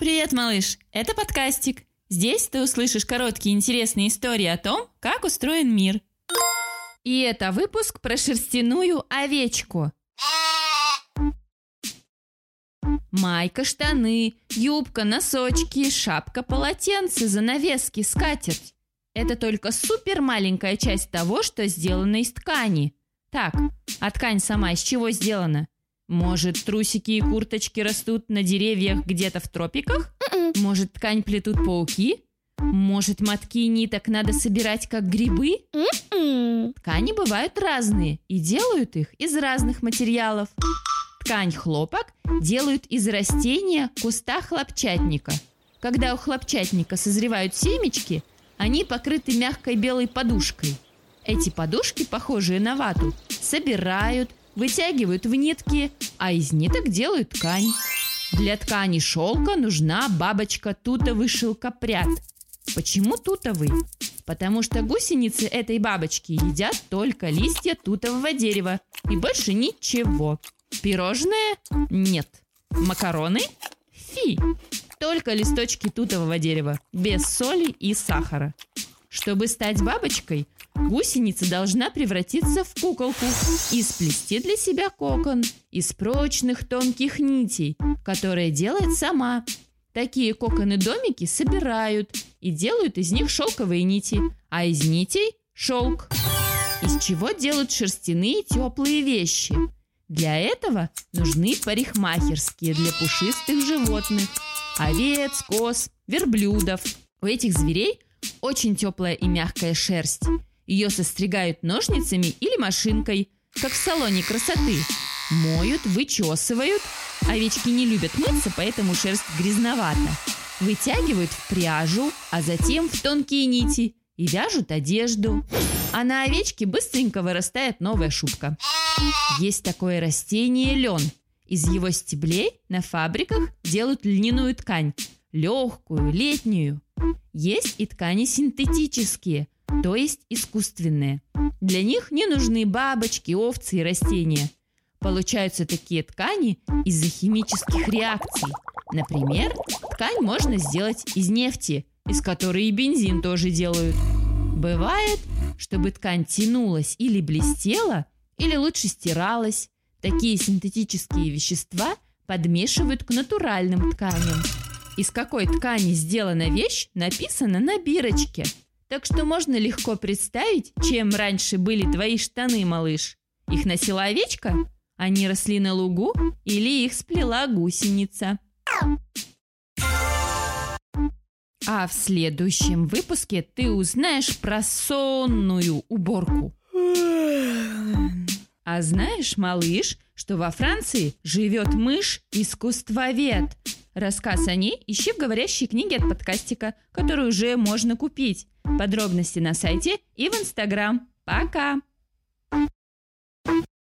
Привет, малыш! Это подкастик. Здесь ты услышишь короткие интересные истории о том, как устроен мир. И это выпуск про шерстяную овечку. Майка, штаны, юбка, носочки, шапка, полотенце, занавески, скатерть. Это только супер маленькая часть того, что сделано из ткани. Так, а ткань сама из чего сделана? Может, трусики и курточки растут на деревьях где-то в тропиках? Может, ткань плетут пауки? Может, мотки ниток надо собирать как грибы? Ткани бывают разные и делают их из разных материалов. Ткань хлопок делают из растения куста хлопчатника. Когда у хлопчатника созревают семечки, они покрыты мягкой белой подушкой. Эти подушки, похожие на вату, собирают, вытягивают в нитки, а из ниток делают ткань. Для ткани шелка нужна бабочка тутовый шелкопряд. Почему тутовый? Потому что гусеницы этой бабочки едят только листья тутового дерева и больше ничего. Пирожные? Нет. Макароны? Фи. Только листочки тутового дерева, без соли и сахара. Чтобы стать бабочкой, гусеница должна превратиться в куколку и сплести для себя кокон из прочных тонких нитей, которые делает сама. Такие коконы-домики собирают и делают из них шелковые нити, а из нитей – шелк. Из чего делают шерстяные теплые вещи? Для этого нужны парикмахерские для пушистых животных – овец, коз, верблюдов. У этих зверей очень теплая и мягкая шерсть. Ее состригают ножницами или машинкой, как в салоне красоты. Моют, вычесывают. Овечки не любят мыться, поэтому шерсть грязновата. Вытягивают в пряжу, а затем в тонкие нити и вяжут одежду. А на овечке быстренько вырастает новая шубка. Есть такое растение лен. Из его стеблей на фабриках делают льняную ткань. Легкую, летнюю. Есть и ткани синтетические, то есть искусственные. Для них не нужны бабочки, овцы и растения. Получаются такие ткани из-за химических реакций. Например, ткань можно сделать из нефти, из которой и бензин тоже делают. Бывает, чтобы ткань тянулась или блестела, или лучше стиралась. Такие синтетические вещества подмешивают к натуральным тканям. Из какой ткани сделана вещь, написано на бирочке. Так что можно легко представить, чем раньше были твои штаны, малыш. Их носила овечка? Они росли на лугу или их сплела гусеница? А в следующем выпуске ты узнаешь про сонную уборку. А знаешь, малыш, что во Франции живет мышь-искусствовед? Рассказ о ней ищи в говорящей книге от подкастика, которую уже можно купить. Подробности на сайте и в Инстаграм. Пока!